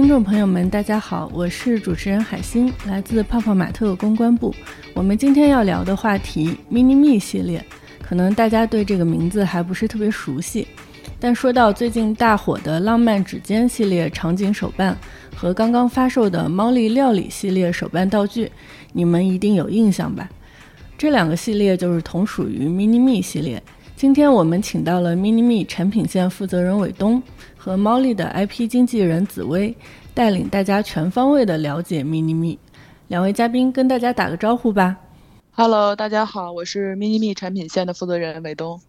听众朋友们，大家好，我是主持人海星，来自泡泡玛特公关部。我们今天要聊的话题 Mini Me 系列，可能大家对这个名字还不是特别熟悉，但说到最近大火的浪漫指尖系列场景手办和刚刚发售的猫力料理系列手办道具，你们一定有印象吧？这两个系列就是同属于 Mini Me 系列。今天我们请到了 Mini Me 产品线负责人伟东和猫力的 IP 经纪人紫薇，带领大家全方位的了解 Mini Me。两位嘉宾跟大家打个招呼吧。Hello，大家好，我是 Mini Me 产品线的负责人伟东。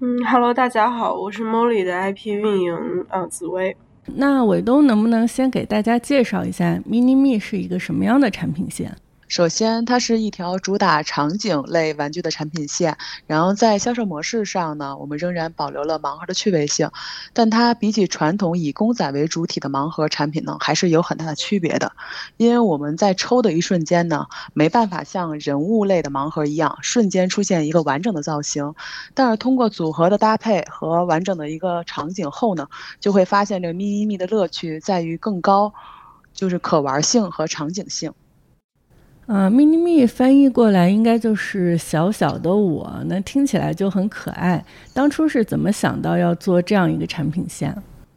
嗯，Hello，大家好，我是猫力的 IP 运营啊紫薇。那伟东能不能先给大家介绍一下 Mini Me 是一个什么样的产品线？首先，它是一条主打场景类玩具的产品线。然后在销售模式上呢，我们仍然保留了盲盒的趣味性，但它比起传统以公仔为主体的盲盒产品呢，还是有很大的区别的。因为我们在抽的一瞬间呢，没办法像人物类的盲盒一样瞬间出现一个完整的造型，但是通过组合的搭配和完整的一个场景后呢，就会发现这个咪咪咪的乐趣在于更高，就是可玩性和场景性。呃，mini me 翻译过来应该就是小小的我，那听起来就很可爱。当初是怎么想到要做这样一个产品线？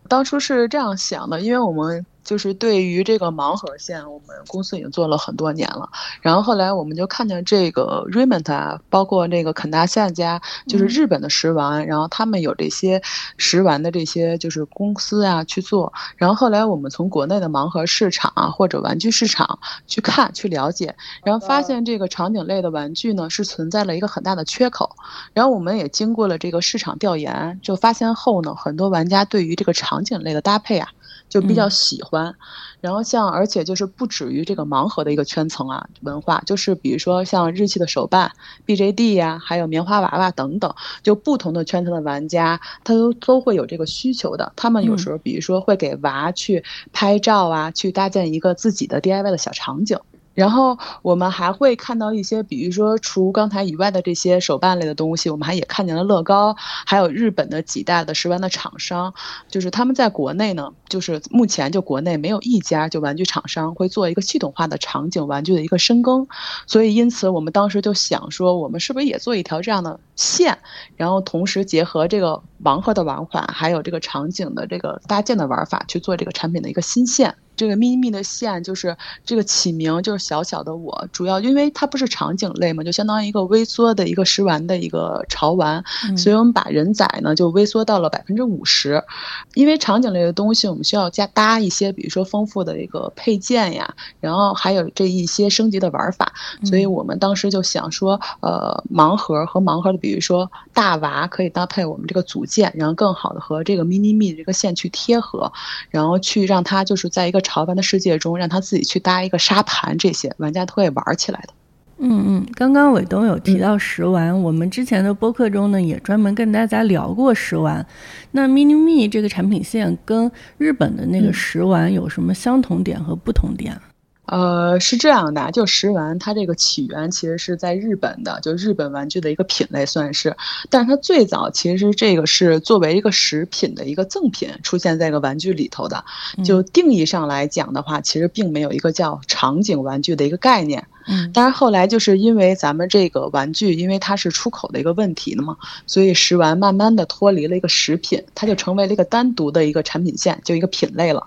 当初是这样想的，因为我们。就是对于这个盲盒线，我们公司已经做了很多年了。然后后来我们就看见这个 Raymond 啊，包括那个肯大象家，就是日本的食玩，然后他们有这些食玩的这些就是公司啊去做。然后后来我们从国内的盲盒市场啊或者玩具市场去看去了解，然后发现这个场景类的玩具呢是存在了一个很大的缺口。然后我们也经过了这个市场调研，就发现后呢，很多玩家对于这个场景类的搭配啊。就比较喜欢，然后像而且就是不止于这个盲盒的一个圈层啊文化，就是比如说像日系的手办、BJD 呀，还有棉花娃娃等等，就不同的圈层的玩家，他都都会有这个需求的。他们有时候比如说会给娃去拍照啊，去搭建一个自己的 DIY 的小场景。然后我们还会看到一些，比如说除刚才以外的这些手办类的东西，我们还也看见了乐高，还有日本的几代的食玩的厂商，就是他们在国内呢，就是目前就国内没有一家就玩具厂商会做一个系统化的场景玩具的一个深耕，所以因此我们当时就想说，我们是不是也做一条这样的线，然后同时结合这个盲盒的玩法，还有这个场景的这个搭建的玩法去做这个产品的一个新线。这个咪咪的线就是这个起名就是小小的我，主要因为它不是场景类嘛，就相当于一个微缩的一个食玩的一个潮玩，所以我们把人仔呢就微缩到了百分之五十，因为场景类的东西我们需要加搭一些，比如说丰富的一个配件呀，然后还有这一些升级的玩法，所以我们当时就想说，呃，盲盒和盲盒的，比如说大娃可以搭配我们这个组件，然后更好的和这个 mini me 这个线去贴合，然后去让它就是在一个。潮玩的世界中，让他自己去搭一个沙盘，这些玩家都会玩起来的。嗯嗯，刚刚伟东有提到食玩，我们之前的播客中呢也专门跟大家聊过食玩。那 Mini Me 这个产品线跟日本的那个食玩有什么相同点和不同点？呃，是这样的，就食玩它这个起源其实是在日本的，就日本玩具的一个品类算是，但是它最早其实这个是作为一个食品的一个赠品出现在一个玩具里头的，就定义上来讲的话，其实并没有一个叫场景玩具的一个概念。嗯，但是后来就是因为咱们这个玩具，因为它是出口的一个问题的嘛，所以食玩慢慢的脱离了一个食品，它就成为了一个单独的一个产品线，就一个品类了。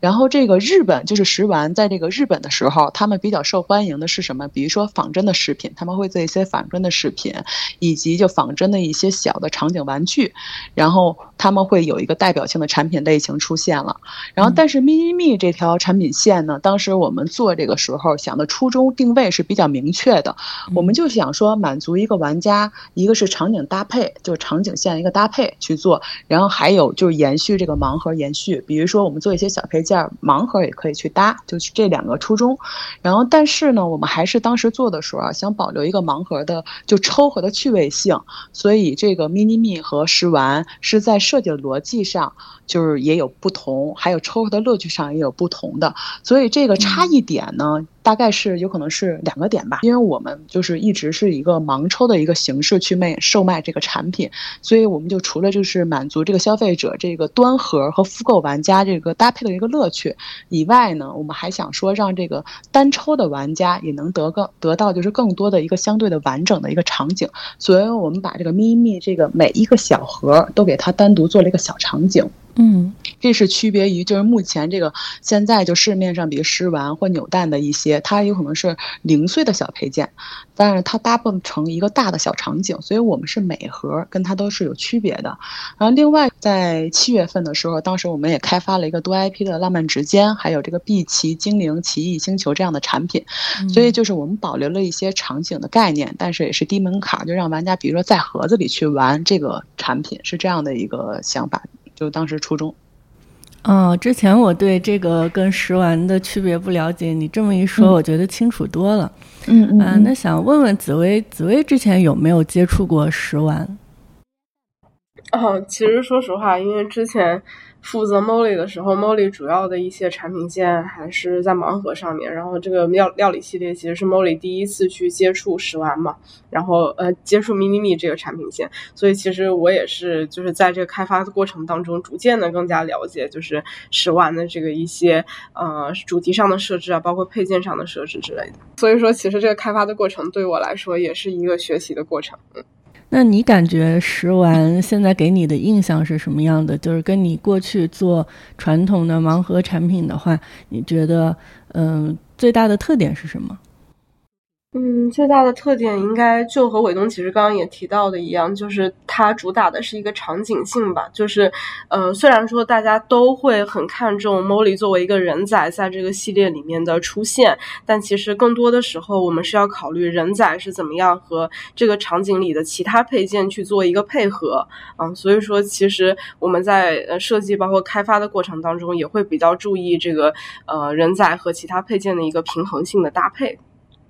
然后这个日本就是食玩，在这个日本的时候，他们比较受欢迎的是什么？比如说仿真的食品，他们会做一些仿真的食品，以及就仿真的一些小的场景玩具，然后他们会有一个代表性的产品类型出现了。然后但是 mini me 这条产品线呢，当时我们做这个时候想的初衷定位。是比较明确的，我们就想说满足一个玩家，一个是场景搭配，就是场景线一个搭配去做，然后还有就是延续这个盲盒延续，比如说我们做一些小配件，盲盒也可以去搭，就是这两个初衷。然后但是呢，我们还是当时做的时候啊，想保留一个盲盒的就抽盒的趣味性，所以这个 mini me 和食玩是在设计的逻辑上就是也有不同，还有抽盒的乐趣上也有不同的，所以这个差异点呢。大概是有可能是两个点吧，因为我们就是一直是一个盲抽的一个形式去卖售卖这个产品，所以我们就除了就是满足这个消费者这个端盒和复购玩家这个搭配的一个乐趣以外呢，我们还想说让这个单抽的玩家也能得更得到就是更多的一个相对的完整的一个场景，所以我们把这个咪咪这个每一个小盒都给它单独做了一个小场景。嗯，这是区别于就是目前这个现在就市面上比如食玩或扭蛋的一些，它有可能是零碎的小配件，但是它搭不成一个大的小场景，所以我们是每盒跟它都是有区别的。然后另外在七月份的时候，当时我们也开发了一个多 IP 的浪漫时间，还有这个碧奇精灵奇异星球这样的产品，所以就是我们保留了一些场景的概念，但是也是低门槛，就让玩家比如说在盒子里去玩这个产品，是这样的一个想法。就当时初中，哦，之前我对这个跟食玩的区别不了解，你这么一说，我觉得清楚多了。嗯嗯，那想问问紫薇，紫薇之前有没有接触过食玩？哦，其实说实话，因为之前。负责 Molly 的时候，Molly 主要的一些产品线还是在盲盒上面。然后这个料料理系列其实是 Molly 第一次去接触食玩嘛，然后呃接触 Mini Me 这个产品线。所以其实我也是就是在这个开发的过程当中，逐渐的更加了解就是食玩的这个一些呃主题上的设置啊，包括配件上的设置之类的。所以说，其实这个开发的过程对我来说也是一个学习的过程。嗯。那你感觉食玩现在给你的印象是什么样的？就是跟你过去做传统的盲盒产品的话，你觉得，嗯，最大的特点是什么？嗯，最大的特点应该就和伟东其实刚刚也提到的一样，就是它主打的是一个场景性吧。就是，呃，虽然说大家都会很看重 Molly 作为一个人仔在这个系列里面的出现，但其实更多的时候我们是要考虑人仔是怎么样和这个场景里的其他配件去做一个配合。嗯，所以说其实我们在呃设计包括开发的过程当中，也会比较注意这个呃人仔和其他配件的一个平衡性的搭配。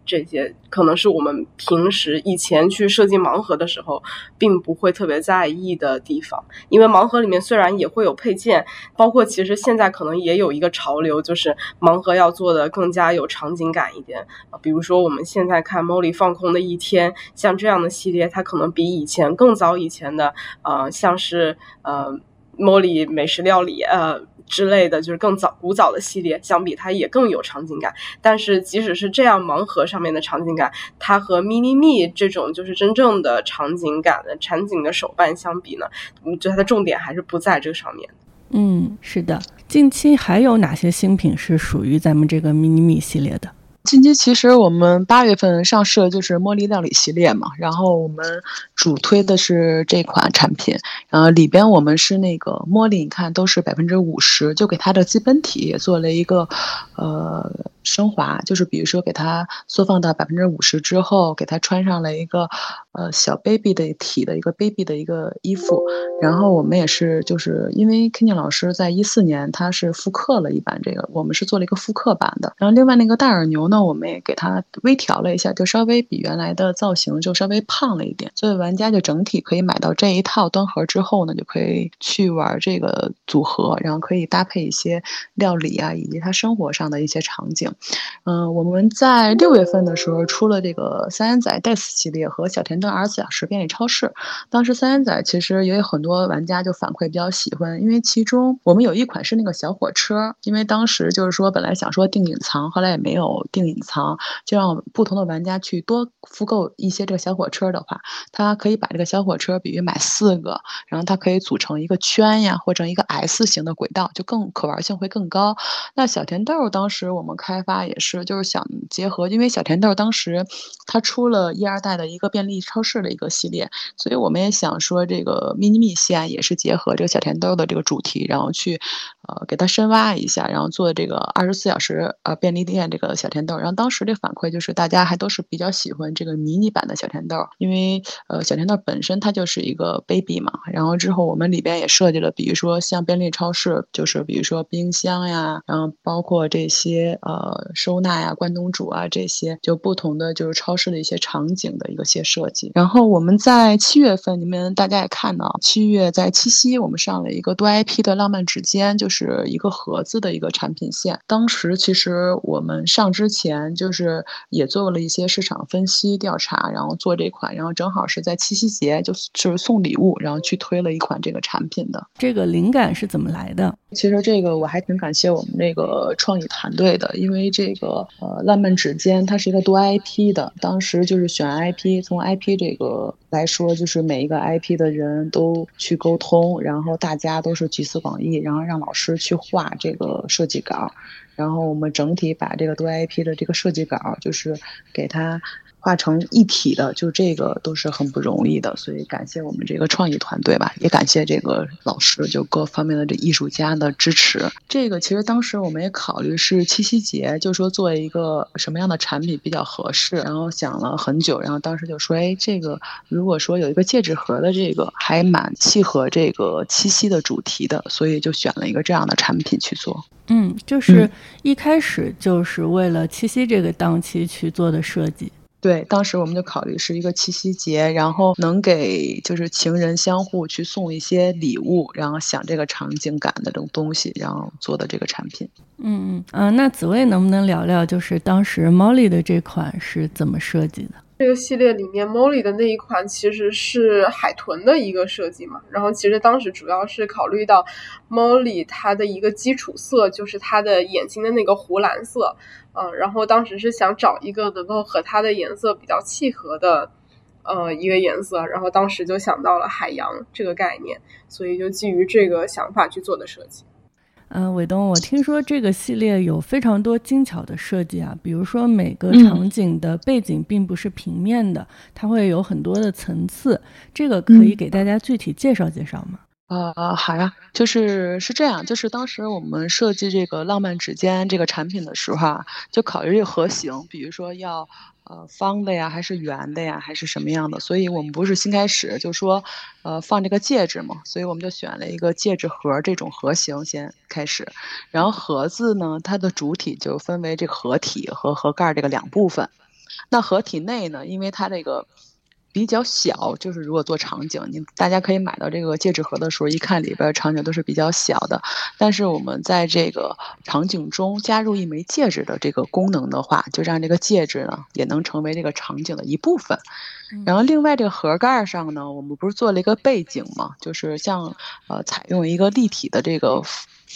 这些可能是我们平时以前去设计盲盒的时候，并不会特别在意的地方。因为盲盒里面虽然也会有配件，包括其实现在可能也有一个潮流，就是盲盒要做的更加有场景感一点。比如说我们现在看《Molly 放空的一天》，像这样的系列，它可能比以前更早以前的，呃，像是呃。茉莉美食料理，呃之类的，就是更早古早的系列，相比它也更有场景感。但是即使是这样，盲盒上面的场景感，它和 Mini Me 这种就是真正的场景感的场景的手办相比呢，我觉得它的重点还是不在这个上面。嗯，是的。近期还有哪些新品是属于咱们这个 Mini Me 系列的？近期其实我们八月份上市的就是茉莉料理系列嘛，然后我们主推的是这款产品，然后里边我们是那个茉莉，你看都是百分之五十，就给它的基本体也做了一个，呃。升华就是比如说给它缩放到百分之五十之后，给它穿上了一个呃小 baby 的体的一个 baby 的一个衣服，然后我们也是就是因为 Kenny 老师在一四年他是复刻了一版这个，我们是做了一个复刻版的。然后另外那个大耳牛呢，我们也给它微调了一下，就稍微比原来的造型就稍微胖了一点，所以玩家就整体可以买到这一套端盒之后呢，就可以去玩这个组合，然后可以搭配一些料理啊，以及他生活上的一些场景。嗯，我们在六月份的时候出了这个三眼仔 Death 系列和小甜二十四小时便利超市。当时三眼仔其实也有很多玩家就反馈比较喜欢，因为其中我们有一款是那个小火车，因为当时就是说本来想说定隐藏，后来也没有定隐藏，就让不同的玩家去多复购一些这个小火车的话，它可以把这个小火车，比如买四个，然后它可以组成一个圈呀，或者一个 S 型的轨道，就更可玩性会更高。那小甜豆当时我们开发也是，就是想结合，因为小甜豆当时他出了一二代的一个便利超市的一个系列，所以我们也想说这个 mini me 线也是结合这个小甜豆的这个主题，然后去呃给它深挖一下，然后做这个二十四小时呃便利店这个小甜豆。然后当时的反馈就是大家还都是比较喜欢这个迷你版的小甜豆，因为呃小甜豆本身它就是一个 baby 嘛。然后之后我们里边也设计了，比如说像便利超市，就是比如说冰箱呀，然后包括这些呃。收纳呀、关东煮啊这些，就不同的就是超市的一些场景的一个些设计。然后我们在七月份，你们大家也看到，七月在七夕我们上了一个多 IP 的浪漫指尖，就就是一个盒子的一个产品线。当时其实我们上之前就是也做了一些市场分析调查，然后做这款，然后正好是在七夕节就就是送礼物，然后去推了一款这个产品的。这个灵感是怎么来的？其实这个我还挺感谢我们那个创意团队的，因为这个呃浪漫指尖它是一个多 IP 的，当时就是选 IP，从 IP 这个来说，就是每一个 IP 的人都去沟通，然后大家都是集思广益，然后让老师是去画这个设计稿，然后我们整体把这个多 IP 的这个设计稿就是给它。化成一体的，就这个都是很不容易的，所以感谢我们这个创意团队吧，也感谢这个老师，就各方面的这艺术家的支持。这个其实当时我们也考虑是七夕节，就说做一个什么样的产品比较合适，然后想了很久，然后当时就说，哎，这个如果说有一个戒指盒的这个，还蛮契合这个七夕的主题的，所以就选了一个这样的产品去做。嗯，就是一开始就是为了七夕这个档期去做的设计。对，当时我们就考虑是一个七夕节，然后能给就是情人相互去送一些礼物，然后想这个场景感的这种东西，然后做的这个产品。嗯嗯嗯，那紫薇能不能聊聊，就是当时 Molly 的这款是怎么设计的？这个系列里面，Molly 的那一款其实是海豚的一个设计嘛。然后其实当时主要是考虑到 Molly 它的一个基础色就是它的眼睛的那个湖蓝色，嗯，然后当时是想找一个能够和它的颜色比较契合的，呃，一个颜色。然后当时就想到了海洋这个概念，所以就基于这个想法去做的设计。嗯，伟东，我听说这个系列有非常多精巧的设计啊，比如说每个场景的背景并不是平面的，它会有很多的层次，这个可以给大家具体介绍介绍吗？呃，好呀，就是是这样，就是当时我们设计这个浪漫指尖这个产品的时候啊，就考虑这个盒型，比如说要呃方的呀，还是圆的呀，还是什么样的，所以我们不是新开始就说呃放这个戒指嘛，所以我们就选了一个戒指盒这种盒型先开始，然后盒子呢，它的主体就分为这个盒体和盒盖这个两部分，那盒体内呢，因为它这个。比较小，就是如果做场景，你大家可以买到这个戒指盒的时候，一看里边场景都是比较小的。但是我们在这个场景中加入一枚戒指的这个功能的话，就让这个戒指呢也能成为这个场景的一部分。然后另外这个盒盖上呢，我们不是做了一个背景嘛，就是像呃采用一个立体的这个。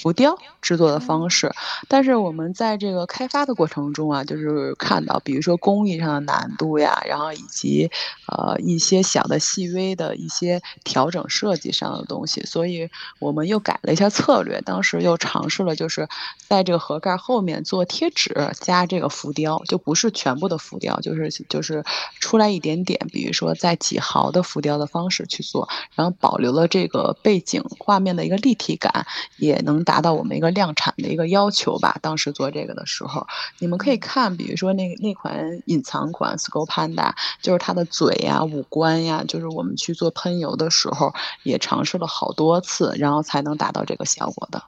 浮雕制作的方式，但是我们在这个开发的过程中啊，就是看到，比如说工艺上的难度呀，然后以及呃一些小的细微的一些调整设计上的东西，所以我们又改了一下策略。当时又尝试了，就是在这个盒盖后面做贴纸加这个浮雕，就不是全部的浮雕，就是就是出来一点点，比如说在几毫的浮雕的方式去做，然后保留了这个背景画面的一个立体感，也能。达到我们一个量产的一个要求吧。当时做这个的时候，你们可以看，比如说那那款隐藏款 Skull Panda，就是它的嘴呀、五官呀，就是我们去做喷油的时候，也尝试了好多次，然后才能达到这个效果的。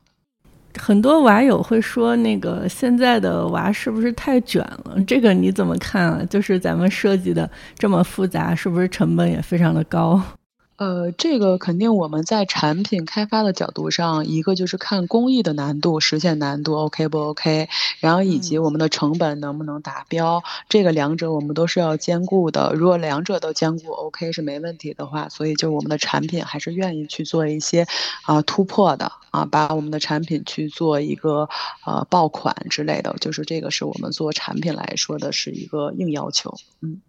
很多娃友会说，那个现在的娃是不是太卷了？这个你怎么看啊？就是咱们设计的这么复杂，是不是成本也非常的高？呃，这个肯定我们在产品开发的角度上，一个就是看工艺的难度、实现难度 OK 不 OK，然后以及我们的成本能不能达标，这个两者我们都是要兼顾的。如果两者都兼顾 OK 是没问题的话，所以就我们的产品还是愿意去做一些啊突破的啊，把我们的产品去做一个呃爆款之类的，就是这个是我们做产品来说的是一个硬要求，嗯。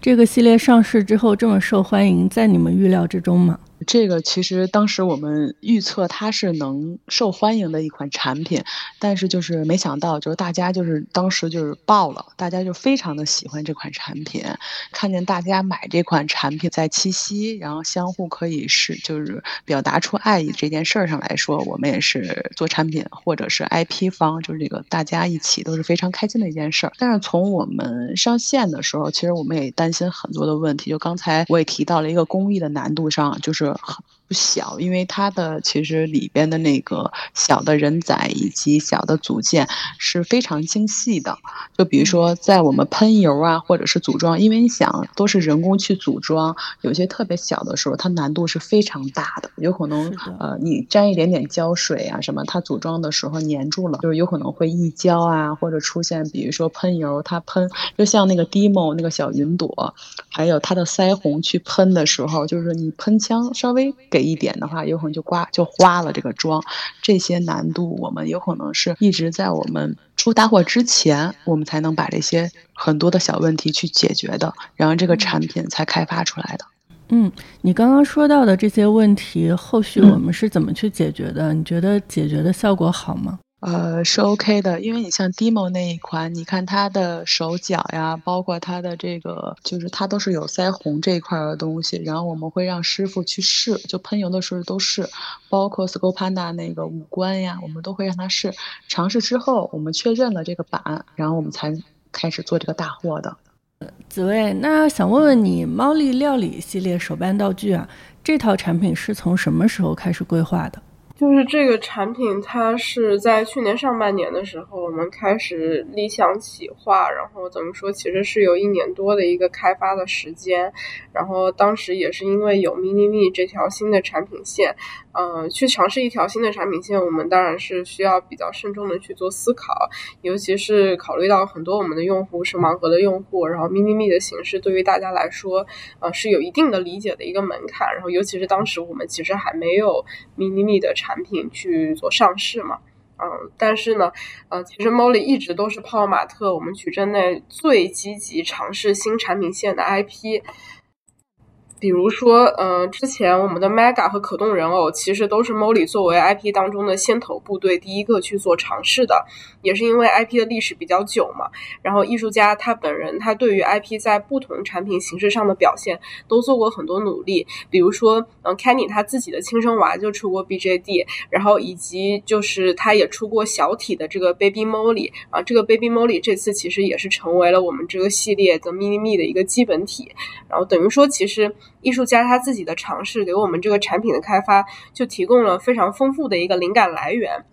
这个系列上市之后这么受欢迎，在你们预料之中吗？这个其实当时我们预测它是能受欢迎的一款产品，但是就是没想到，就是大家就是当时就是爆了，大家就非常的喜欢这款产品。看见大家买这款产品在七夕，然后相互可以是就是表达出爱意这件事儿上来说，我们也是做产品或者是 IP 方，就是这个大家一起都是非常开心的一件事儿。但是从我们上线的时候，其实我们也担心很多的问题，就刚才我也提到了一个工艺的难度上，就是。很不小，因为它的其实里边的那个小的人仔以及小的组件是非常精细的。就比如说在我们喷油啊，或者是组装，因为你想都是人工去组装，有些特别小的时候，它难度是非常大的，有可能呃你沾一点点胶水啊什么，它组装的时候粘住了，就是有可能会溢胶啊，或者出现比如说喷油，它喷就像那个 Demo 那个小云朵，还有它的腮红去喷的时候，就是你喷枪稍微。给一点的话，有可能就刮就花了这个妆，这些难度我们有可能是一直在我们出大货之前，我们才能把这些很多的小问题去解决的，然后这个产品才开发出来的。嗯，你刚刚说到的这些问题，后续我们是怎么去解决的？你觉得解决的效果好吗？呃，是 OK 的，因为你像 Demo 那一款，你看它的手脚呀，包括它的这个，就是它都是有腮红这一块的东西，然后我们会让师傅去试，就喷油的时候都试，包括 Scopanda 那个五官呀，我们都会让他试，尝试之后我们确认了这个版，然后我们才开始做这个大货的。紫薇，那想问问你，猫力料理系列手办道具啊，这套产品是从什么时候开始规划的？就是这个产品，它是在去年上半年的时候，我们开始理想企划，然后怎么说，其实是有一年多的一个开发的时间，然后当时也是因为有 Mini Me 这条新的产品线。嗯，去尝试一条新的产品线，我们当然是需要比较慎重的去做思考，尤其是考虑到很多我们的用户是盲盒的用户，然后 mini me 的形式对于大家来说，呃，是有一定的理解的一个门槛，然后尤其是当时我们其实还没有 mini me 的产产品去做上市嘛，嗯，但是呢，呃，其实 Molly 一直都是泡泡玛特我们矩阵内最积极尝试新产品线的 IP。比如说，嗯，之前我们的 Mega 和可动人偶其实都是 Molly 作为 IP 当中的先头部队，第一个去做尝试的，也是因为 IP 的历史比较久嘛。然后艺术家他本人，他对于 IP 在不同产品形式上的表现都做过很多努力。比如说，嗯，Kenny 他自己的亲生娃就出过 BJD，然后以及就是他也出过小体的这个 Baby Molly 啊，这个 Baby Molly 这次其实也是成为了我们这个系列的 Mini Me 的一个基本体。然后等于说，其实。艺术家他自己的尝试，给我们这个产品的开发就提供了非常丰富的一个灵感来源。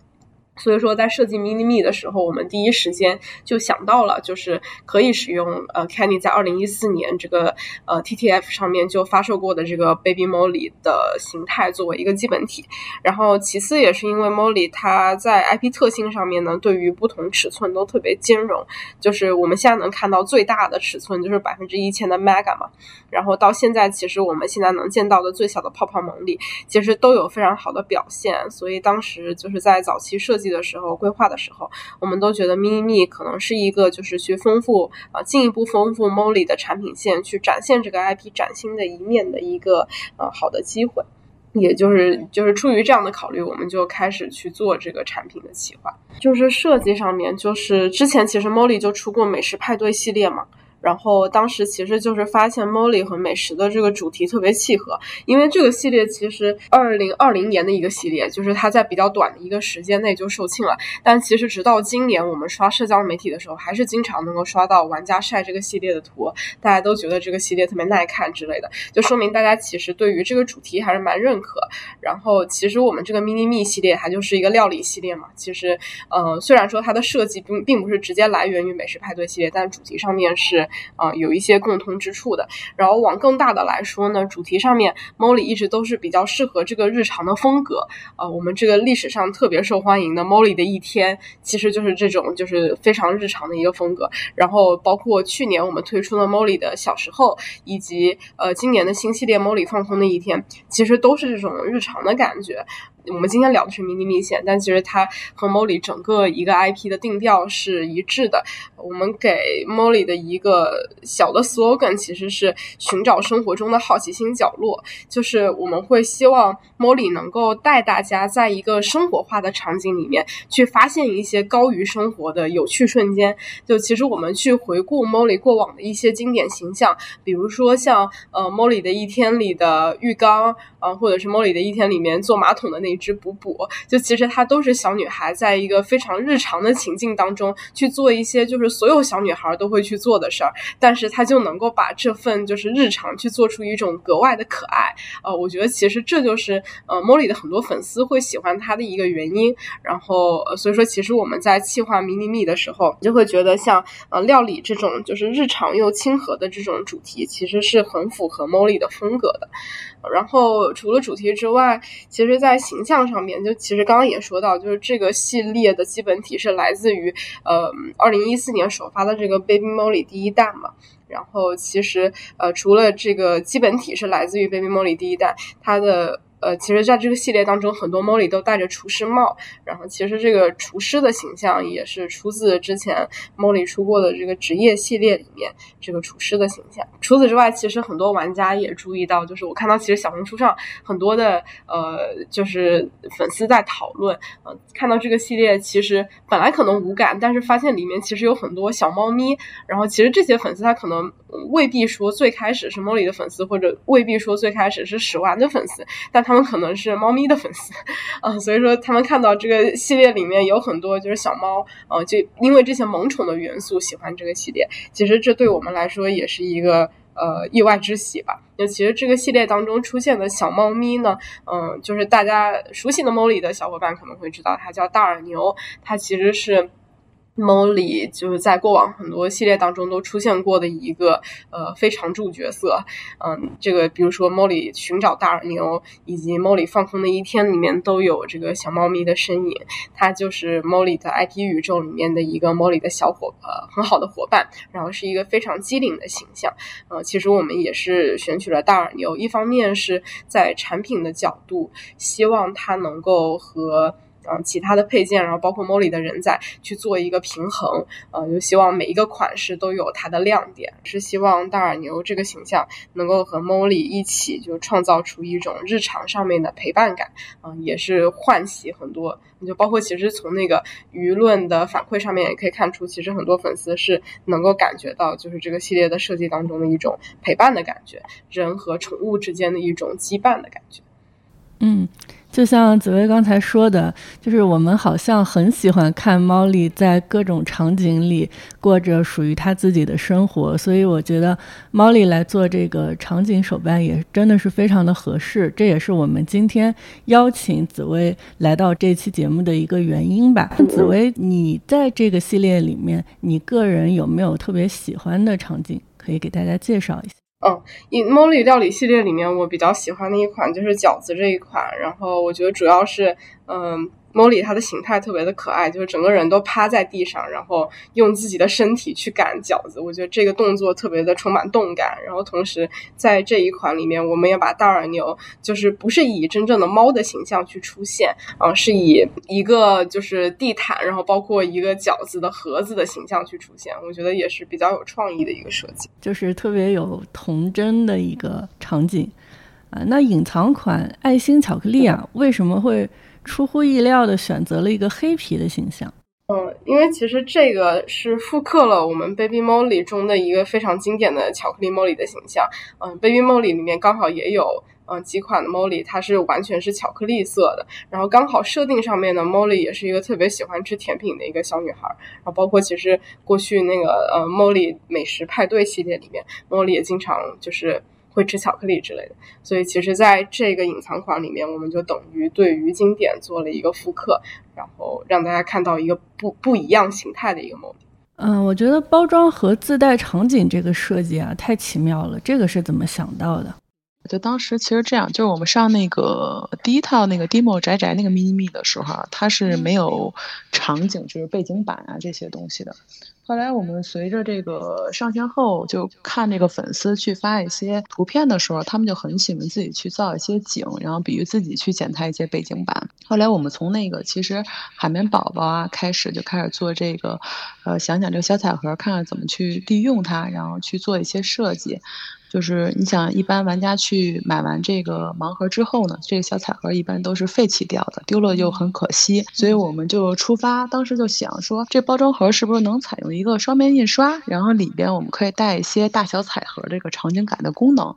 所以说，在设计 Mini Me 的时候，我们第一时间就想到了，就是可以使用呃 Kenny 在二零一四年这个呃 TTF 上面就发售过的这个 Baby Molly 的形态作为一个基本体。然后，其次也是因为 Molly 它在 IP 特性上面呢，对于不同尺寸都特别兼容。就是我们现在能看到最大的尺寸就是百分之一千的 Mega 嘛。然后到现在，其实我们现在能见到的最小的泡泡蒙里，其实都有非常好的表现。所以当时就是在早期设计计。的时候规划的时候，我们都觉得 Mini Me 可能是一个就是去丰富啊进一步丰富 Molly 的产品线，去展现这个 IP 崭新的一面的一个呃好的机会。也就是就是出于这样的考虑，我们就开始去做这个产品的企划。就是设计上面，就是之前其实 Molly 就出过美食派对系列嘛。然后当时其实就是发现 Molly 和美食的这个主题特别契合，因为这个系列其实二零二零年的一个系列，就是它在比较短的一个时间内就售罄了。但其实直到今年我们刷社交媒体的时候，还是经常能够刷到玩家晒这个系列的图，大家都觉得这个系列特别耐看之类的，就说明大家其实对于这个主题还是蛮认可。然后其实我们这个 Mini Me 系列它就是一个料理系列嘛，其实呃虽然说它的设计并并不是直接来源于美食派对系列，但主题上面是。啊，有一些共通之处的。然后往更大的来说呢，主题上面，Molly 一直都是比较适合这个日常的风格。呃，我们这个历史上特别受欢迎的 Molly 的一天，其实就是这种就是非常日常的一个风格。然后包括去年我们推出的 Molly 的小时候，以及呃今年的新系列 Molly 放空的一天，其实都是这种日常的感觉。我们今天聊的是迷你密线，但其实它和 Molly 整个一个 IP 的定调是一致的。我们给 Molly 的一个小的 slogan 其实是寻找生活中的好奇心角落，就是我们会希望 Molly 能够带大家在一个生活化的场景里面去发现一些高于生活的有趣瞬间。就其实我们去回顾 Molly 过往的一些经典形象，比如说像呃 Molly 的一天里的浴缸，啊，或者是 Molly 的一天里面坐马桶的那。一只补补，就其实它都是小女孩在一个非常日常的情境当中去做一些就是所有小女孩都会去做的事儿，但是她就能够把这份就是日常去做出一种格外的可爱。呃，我觉得其实这就是呃 Molly 的很多粉丝会喜欢她的一个原因。然后，呃、所以说其实我们在企划迷你蜜的时候，就会觉得像呃料理这种就是日常又亲和的这种主题，其实是很符合 Molly 的风格的。然后除了主题之外，其实，在形象上面，就其实刚刚也说到，就是这个系列的基本体是来自于呃二零一四年首发的这个 Baby Molly 第一弹嘛。然后其实呃除了这个基本体是来自于 Baby Molly 第一弹，它的。呃，其实在这个系列当中，很多 Molly 都戴着厨师帽，然后其实这个厨师的形象也是出自之前 Molly 出过的这个职业系列里面这个厨师的形象。除此之外，其实很多玩家也注意到，就是我看到其实小红书上很多的呃，就是粉丝在讨论，呃，看到这个系列其实本来可能无感，但是发现里面其实有很多小猫咪，然后其实这些粉丝他可能未必说最开始是 Molly 的粉丝，或者未必说最开始是史玩的粉丝，但他。们可能是猫咪的粉丝，啊，所以说他们看到这个系列里面有很多就是小猫，呃，就因为这些萌宠的元素喜欢这个系列。其实这对我们来说也是一个呃意外之喜吧。就其实这个系列当中出现的小猫咪呢，嗯，就是大家熟悉的 Molly 的小伙伴可能会知道，它叫大耳牛，它其实是。Molly 就是在过往很多系列当中都出现过的一个呃非常驻角色，嗯，这个比如说 Molly 寻找大耳牛以及 Molly 放空的一天里面都有这个小猫咪的身影，它就是 Molly 的 IP 宇宙里面的一个 Molly 的小伙呃很好的伙伴，然后是一个非常机灵的形象，呃，其实我们也是选取了大耳牛，一方面是在产品的角度，希望它能够和。嗯，其他的配件，然后包括 Molly 的人仔去做一个平衡，呃，就希望每一个款式都有它的亮点，是希望大耳牛这个形象能够和 Molly 一起就创造出一种日常上面的陪伴感，嗯，也是唤起很多，就包括其实从那个舆论的反馈上面也可以看出，其实很多粉丝是能够感觉到，就是这个系列的设计当中的一种陪伴的感觉，人和宠物之间的一种羁绊的感觉，嗯。就像紫薇刚才说的，就是我们好像很喜欢看猫莉在各种场景里过着属于她自己的生活，所以我觉得猫莉来做这个场景手办也真的是非常的合适。这也是我们今天邀请紫薇来到这期节目的一个原因吧。紫薇，你在这个系列里面，你个人有没有特别喜欢的场景，可以给大家介绍一下？嗯，以 Molly 料理系列里面，我比较喜欢的一款就是饺子这一款，然后我觉得主要是，嗯。Molly 它的形态特别的可爱，就是整个人都趴在地上，然后用自己的身体去擀饺子。我觉得这个动作特别的充满动感。然后同时在这一款里面，我们也把大耳牛就是不是以真正的猫的形象去出现，啊，是以一个就是地毯，然后包括一个饺子的盒子的形象去出现。我觉得也是比较有创意的一个设计，就是特别有童真的一个场景啊。那隐藏款爱心巧克力啊，为什么会？出乎意料的选择了一个黑皮的形象，嗯，因为其实这个是复刻了我们 Baby Molly 中的一个非常经典的巧克力 Molly 的形象，嗯，Baby Molly 里面刚好也有嗯几款的 Molly，它是完全是巧克力色的，然后刚好设定上面的 Molly 也是一个特别喜欢吃甜品的一个小女孩，然后包括其实过去那个呃 Molly 美食派对系列里面，Molly 也经常就是。会吃巧克力之类的，所以其实在这个隐藏款里面，我们就等于对于经典做了一个复刻，然后让大家看到一个不不一样形态的一个 model。嗯，我觉得包装盒自带场景这个设计啊，太奇妙了。这个是怎么想到的？就当时其实这样，就是我们上那个第一套那个 demo 宅宅那个 mini me 的时候，它是没有场景，就是背景板啊这些东西的。后来我们随着这个上线后，就看这个粉丝去发一些图片的时候，他们就很喜欢自己去造一些景，然后比如自己去剪裁一些背景板。后来我们从那个其实海绵宝宝啊开始就开始做这个，呃，想想这个小彩盒，看看怎么去利用它，然后去做一些设计。就是你想，一般玩家去买完这个盲盒之后呢，这个小彩盒一般都是废弃掉的，丢了就很可惜。所以我们就出发，当时就想说，这包装盒是不是能采用一个双面印刷，然后里边我们可以带一些大小彩盒这个场景感的功能。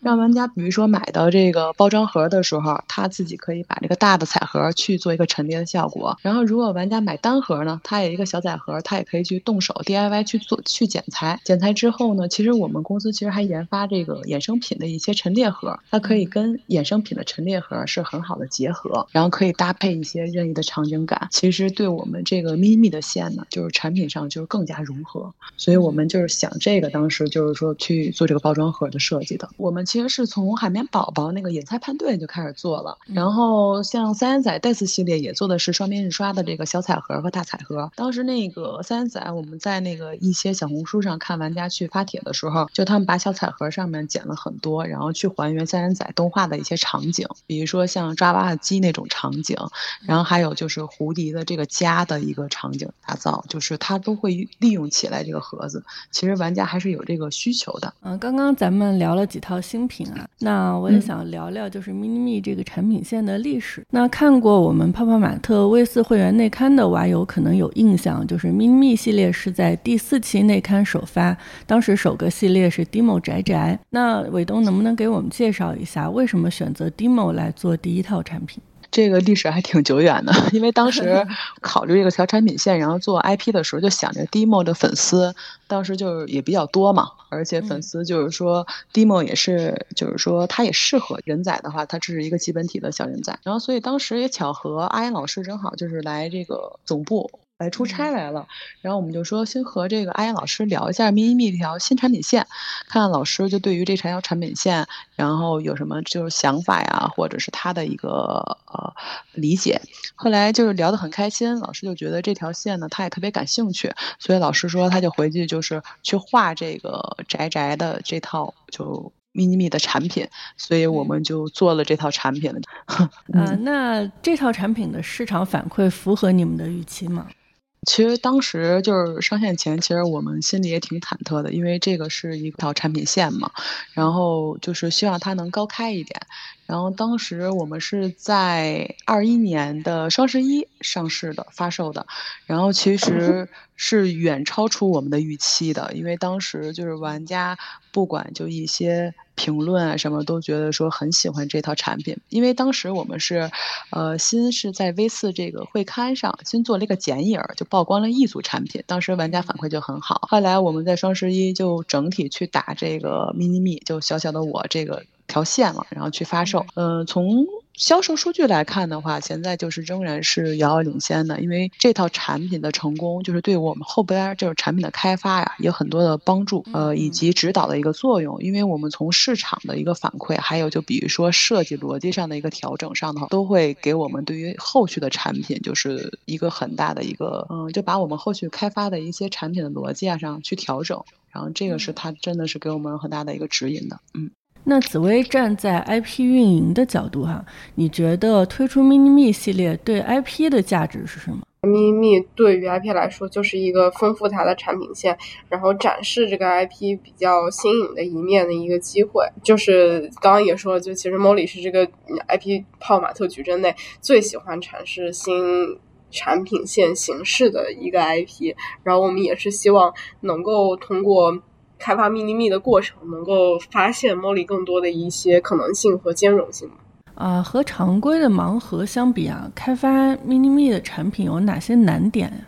让玩家比如说买到这个包装盒的时候，他自己可以把这个大的彩盒去做一个陈列的效果。然后如果玩家买单盒呢，它有一个小彩盒，他也可以去动手 DIY 去做去剪裁。剪裁之后呢，其实我们公司其实还研发这个衍生品的一些陈列盒，它可以跟衍生品的陈列盒是很好的结合，然后可以搭配一些任意的场景感。其实对我们这个 mini 的线呢，就是产品上就是更加融合。所以我们就是想这个当时就是说去做这个包装盒的设计的。我们其实是从海绵宝宝那个野菜派对就开始做了，然后像三眼仔 Days 系列也做的是双面印刷的这个小彩盒和大彩盒。当时那个三眼仔我们在那个一些小红书上看玩家去发帖的时候，就他们把小彩盒上面剪了很多，然后去还原三眼仔动画的一些场景，比如说像抓娃娃机那种场景，然后还有就是胡迪的这个家的一个场景打造，就是它都会利用起来这个盒子。其实玩家还是有这个需求的。嗯，刚刚咱们聊了几套新品啊，那我也想聊聊就是 Mini Me 这个产品线的历史。那看过我们泡泡玛特 V 四会员内刊的娃友可能有印象，就是 Mini Me 系列是在第四期内刊首发，当时首个系列是 Demo 宅宅。那伟东能不能给我们介绍一下，为什么选择 Demo 来做第一套产品？这个历史还挺久远的，因为当时 考虑这个小产品线，然后做 IP 的时候，就想着 Demo 的粉丝当时就是也比较多嘛，而且粉丝就是说 Demo 也是，就是说它也适合人仔的话，它这是一个基本体的小人仔，然后所以当时也巧合阿岩老师正好就是来这个总部。来出差来了，然后我们就说先和这个阿燕老师聊一下 mini me 这条新产品线，看看老师就对于这条产品线，然后有什么就是想法呀，或者是他的一个呃理解。后来就是聊得很开心，老师就觉得这条线呢，他也特别感兴趣，所以老师说他就回去就是去画这个宅宅的这套就 mini me 的产品，所以我们就做了这套产品了。啊，那这套产品的市场反馈符合你们的预期吗？其实当时就是上线前，其实我们心里也挺忐忑的，因为这个是一条产品线嘛，然后就是希望它能高开一点。然后当时我们是在二一年的双十一上市的发售的，然后其实是远超出我们的预期的，因为当时就是玩家不管就一些评论啊什么都觉得说很喜欢这套产品，因为当时我们是，呃，新是在 V 四这个会刊上新做了一个剪影，就曝光了一组产品，当时玩家反馈就很好。后来我们在双十一就整体去打这个 mini me，就小小的我这个。条线了，然后去发售。嗯，从销售数据来看的话，现在就是仍然是遥遥领先的。因为这套产品的成功，就是对我们后边就是产品的开发呀，有很多的帮助，呃，以及指导的一个作用。因为我们从市场的一个反馈，还有就比如说设计逻辑上的一个调整上的话，都会给我们对于后续的产品，就是一个很大的一个，嗯，就把我们后续开发的一些产品的逻辑啊上去调整。然后这个是它真的是给我们很大的一个指引的，嗯。那紫薇站在 IP 运营的角度哈，你觉得推出 Mini Me 系列对 IP 的价值是什么？Mini Me 对于 IP 来说就是一个丰富它的产品线，然后展示这个 IP 比较新颖的一面的一个机会。就是刚刚也说了，就其实 Molly 是这个 IP 泡玛特矩阵内最喜欢阐释新产品线形式的一个 IP，然后我们也是希望能够通过。开发 Mini Me 的过程，能够发现 Molly 更多的一些可能性和兼容性吗？啊，和常规的盲盒相比啊，开发 Mini Me 的产品有哪些难点呀？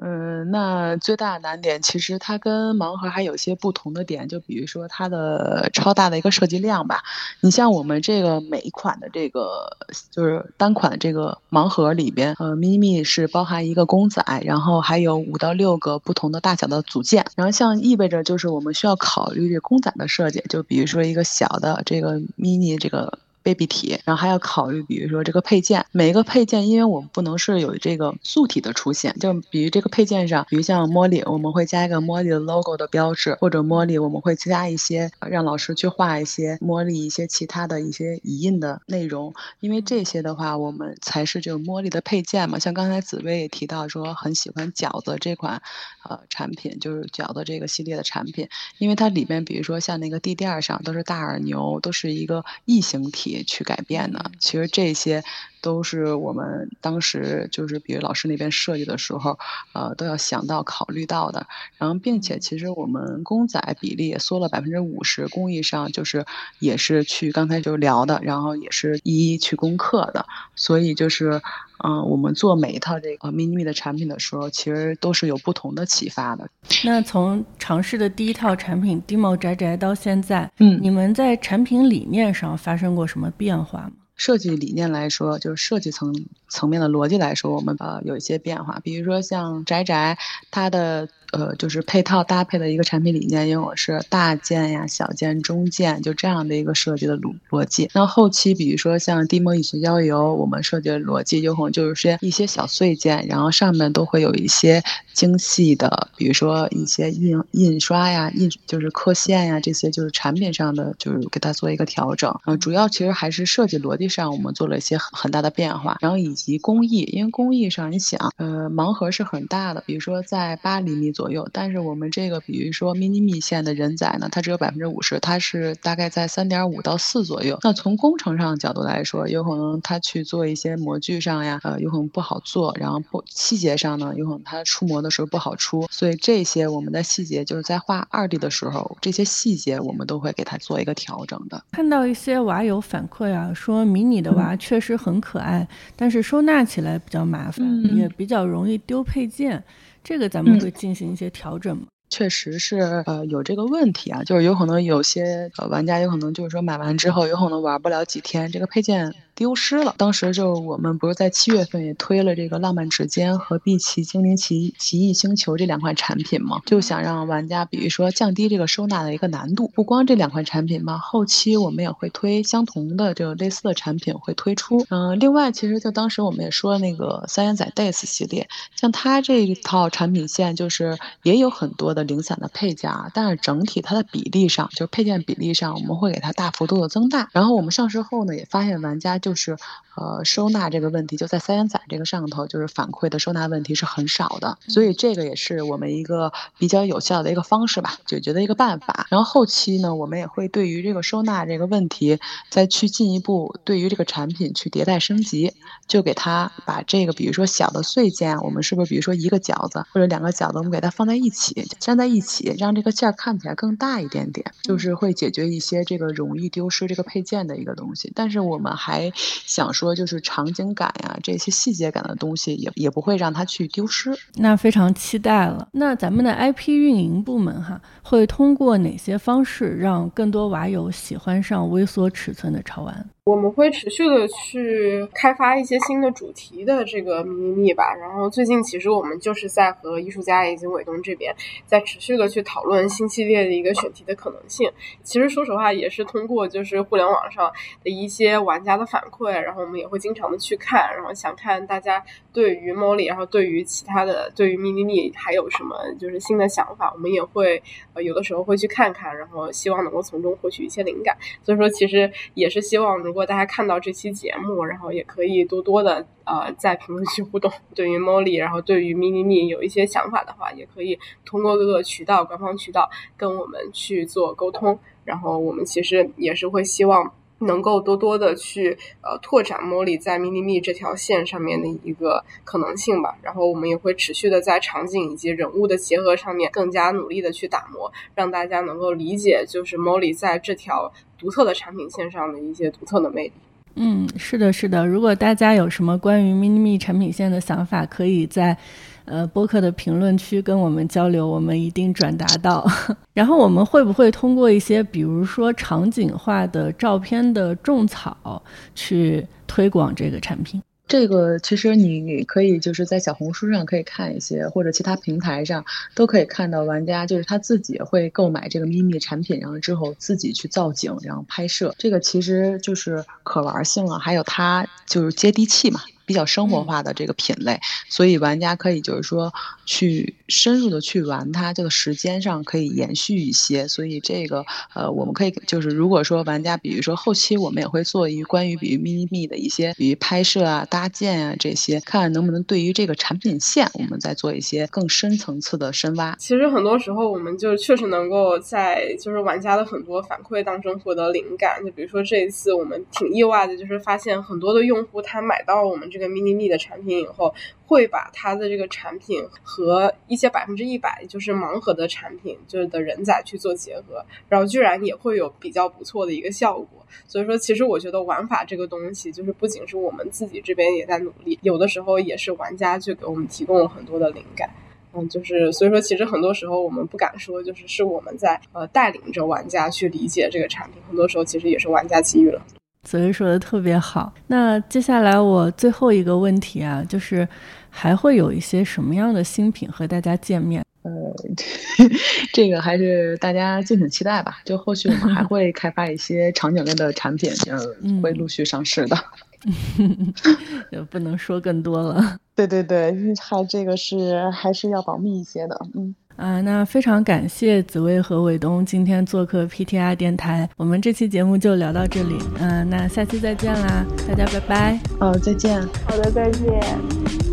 嗯，那最大的难点其实它跟盲盒还有些不同的点，就比如说它的超大的一个设计量吧。你像我们这个每一款的这个就是单款的这个盲盒里边，呃，咪咪是包含一个公仔，然后还有五到六个不同的大小的组件。然后像意味着就是我们需要考虑这公仔的设计，就比如说一个小的这个 mini 这个。Baby 体，然后还要考虑，比如说这个配件，每一个配件，因为我们不能是有这个素体的出现，就比如这个配件上，比如像茉莉，我们会加一个茉莉的 logo 的标志，或者茉莉我们会加一些让老师去画一些茉莉一些其他的一些影印的内容，因为这些的话，我们才是这个茉莉的配件嘛。像刚才紫薇也提到说很喜欢饺子这款呃产品，就是饺子这个系列的产品，因为它里面比如说像那个地垫上都是大耳牛，都是一个异形体。去改变呢，其实这些。都是我们当时就是比如老师那边设计的时候，呃，都要想到考虑到的。然后，并且其实我们公仔比例也缩了百分之五十，工艺上就是也是去刚才就聊的，然后也是一一去攻克的。所以就是，嗯，我们做每一套这个 mini 的产品的时候，其实都是有不同的启发的。那从尝试的第一套产品 Demo 宅宅到现在，嗯，你们在产品理念上发生过什么变化吗？设计理念来说，就是设计层层面的逻辑来说，我们呃有一些变化。比如说像宅宅，它的呃就是配套搭配的一个产品理念，因为我是大件呀、小件、中件，就这样的一个设计的逻逻辑。那后期比如说像地膜艺术郊游，我们设计的逻辑有可能就是些一些小碎件，然后上面都会有一些精细的，比如说一些印印刷呀、印就是刻线呀这些，就是产品上的就是给它做一个调整。嗯，主要其实还是设计逻辑。上我们做了一些很很大的变化，然后以及工艺，因为工艺上你想，呃，盲盒是很大的，比如说在八厘米左右，但是我们这个比如说 mini me 线的人仔呢，它只有百分之五十，它是大概在三点五到四左右。那从工程上角度来说，有可能它去做一些模具上呀，呃，有可能不好做，然后不细节上呢，有可能它出模的时候不好出，所以这些我们的细节就是在画二 D 的时候，这些细节我们都会给它做一个调整的。看到一些娃友反馈啊，说。迷你的娃确实很可爱，但是收纳起来比较麻烦，也比较容易丢配件。这个咱们会进行一些调整吗？确实是，呃，有这个问题啊，就是有可能有些呃玩家有可能就是说买完之后有可能玩不了几天，这个配件。丢失了。当时就我们不是在七月份也推了这个浪漫指尖和碧琪精灵奇奇异星球这两款产品嘛，就想让玩家比如说降低这个收纳的一个难度。不光这两款产品嘛，后期我们也会推相同的这个类似的产品会推出。嗯，另外其实就当时我们也说那个三元仔 Days 系列，像它这一套产品线就是也有很多的零散的配件，但是整体它的比例上，就是配件比例上，我们会给它大幅度的增大。然后我们上市后呢，也发现玩家就。就是，呃，收纳这个问题就在三元仔这个上头，就是反馈的收纳问题是很少的，所以这个也是我们一个比较有效的一个方式吧，解决的一个办法。然后后期呢，我们也会对于这个收纳这个问题，再去进一步对于这个产品去迭代升级，就给它把这个，比如说小的碎件，我们是不是比如说一个饺子或者两个饺子，我们给它放在一起，粘在一起，让这个件看起来更大一点点，就是会解决一些这个容易丢失这个配件的一个东西。但是我们还想说，就是场景感呀，这些细节感的东西也也不会让它去丢失。那非常期待了。那咱们的 IP 运营部门哈，会通过哪些方式让更多娃友喜欢上微缩尺寸的潮玩？我们会持续的去开发一些新的主题的这个迷你密吧，然后最近其实我们就是在和艺术家以及伟东这边在持续的去讨论新系列的一个选题的可能性。其实说实话，也是通过就是互联网上的一些玩家的反馈，然后我们也会经常的去看，然后想看大家对于 Molly，然后对于其他的对于迷你密还有什么就是新的想法，我们也会呃有的时候会去看看，然后希望能够从中获取一些灵感。所以说，其实也是希望如果如如果大家看到这期节目，然后也可以多多的呃在评论区互动。对于 Molly，然后对于 Mini Me 有一些想法的话，也可以通过各个渠道、官方渠道跟我们去做沟通。然后我们其实也是会希望。能够多多的去呃拓展 Molly 在 Mini Me 这条线上面的一个可能性吧，然后我们也会持续的在场景以及人物的结合上面更加努力的去打磨，让大家能够理解就是 Molly 在这条独特的产品线上的一些独特的魅力。嗯，是的，是的。如果大家有什么关于 Mini Me 产品线的想法，可以在。呃，播客的评论区跟我们交流，我们一定转达到。然后我们会不会通过一些，比如说场景化的照片的种草，去推广这个产品？这个其实你可以就是在小红书上可以看一些，或者其他平台上都可以看到玩家就是他自己会购买这个咪咪产品，然后之后自己去造景，然后拍摄。这个其实就是可玩性啊，还有它就是接地气嘛。比较生活化的这个品类，所以玩家可以就是说去深入的去玩它，这个时间上可以延续一些。所以这个呃，我们可以就是如果说玩家，比如说后期我们也会做一关于比如 mini me 的一些，比如拍摄啊、搭建啊这些，看能不能对于这个产品线，我们再做一些更深层次的深挖。其实很多时候我们就确实能够在就是玩家的很多反馈当中获得灵感。就比如说这一次我们挺意外的，就是发现很多的用户他买到我们这这个 mini me 的产品以后，会把它的这个产品和一些百分之一百就是盲盒的产品，就是的人仔去做结合，然后居然也会有比较不错的一个效果。所以说，其实我觉得玩法这个东西，就是不仅是我们自己这边也在努力，有的时候也是玩家去给我们提供了很多的灵感。嗯，就是所以说，其实很多时候我们不敢说，就是是我们在呃带领着玩家去理解这个产品，很多时候其实也是玩家给予了。所以说的特别好。那接下来我最后一个问题啊，就是还会有一些什么样的新品和大家见面？呃，这个还是大家敬请期待吧。就后续我们还会开发一些场景类的产品，呃，会陆续上市的。也不能说更多了。对对对，还这个是还是要保密一些的。嗯啊，那非常感谢紫薇和伟东今天做客 PTR 电台，我们这期节目就聊到这里。嗯，那下期再见啦，大家拜拜。哦，再见。好的，再见。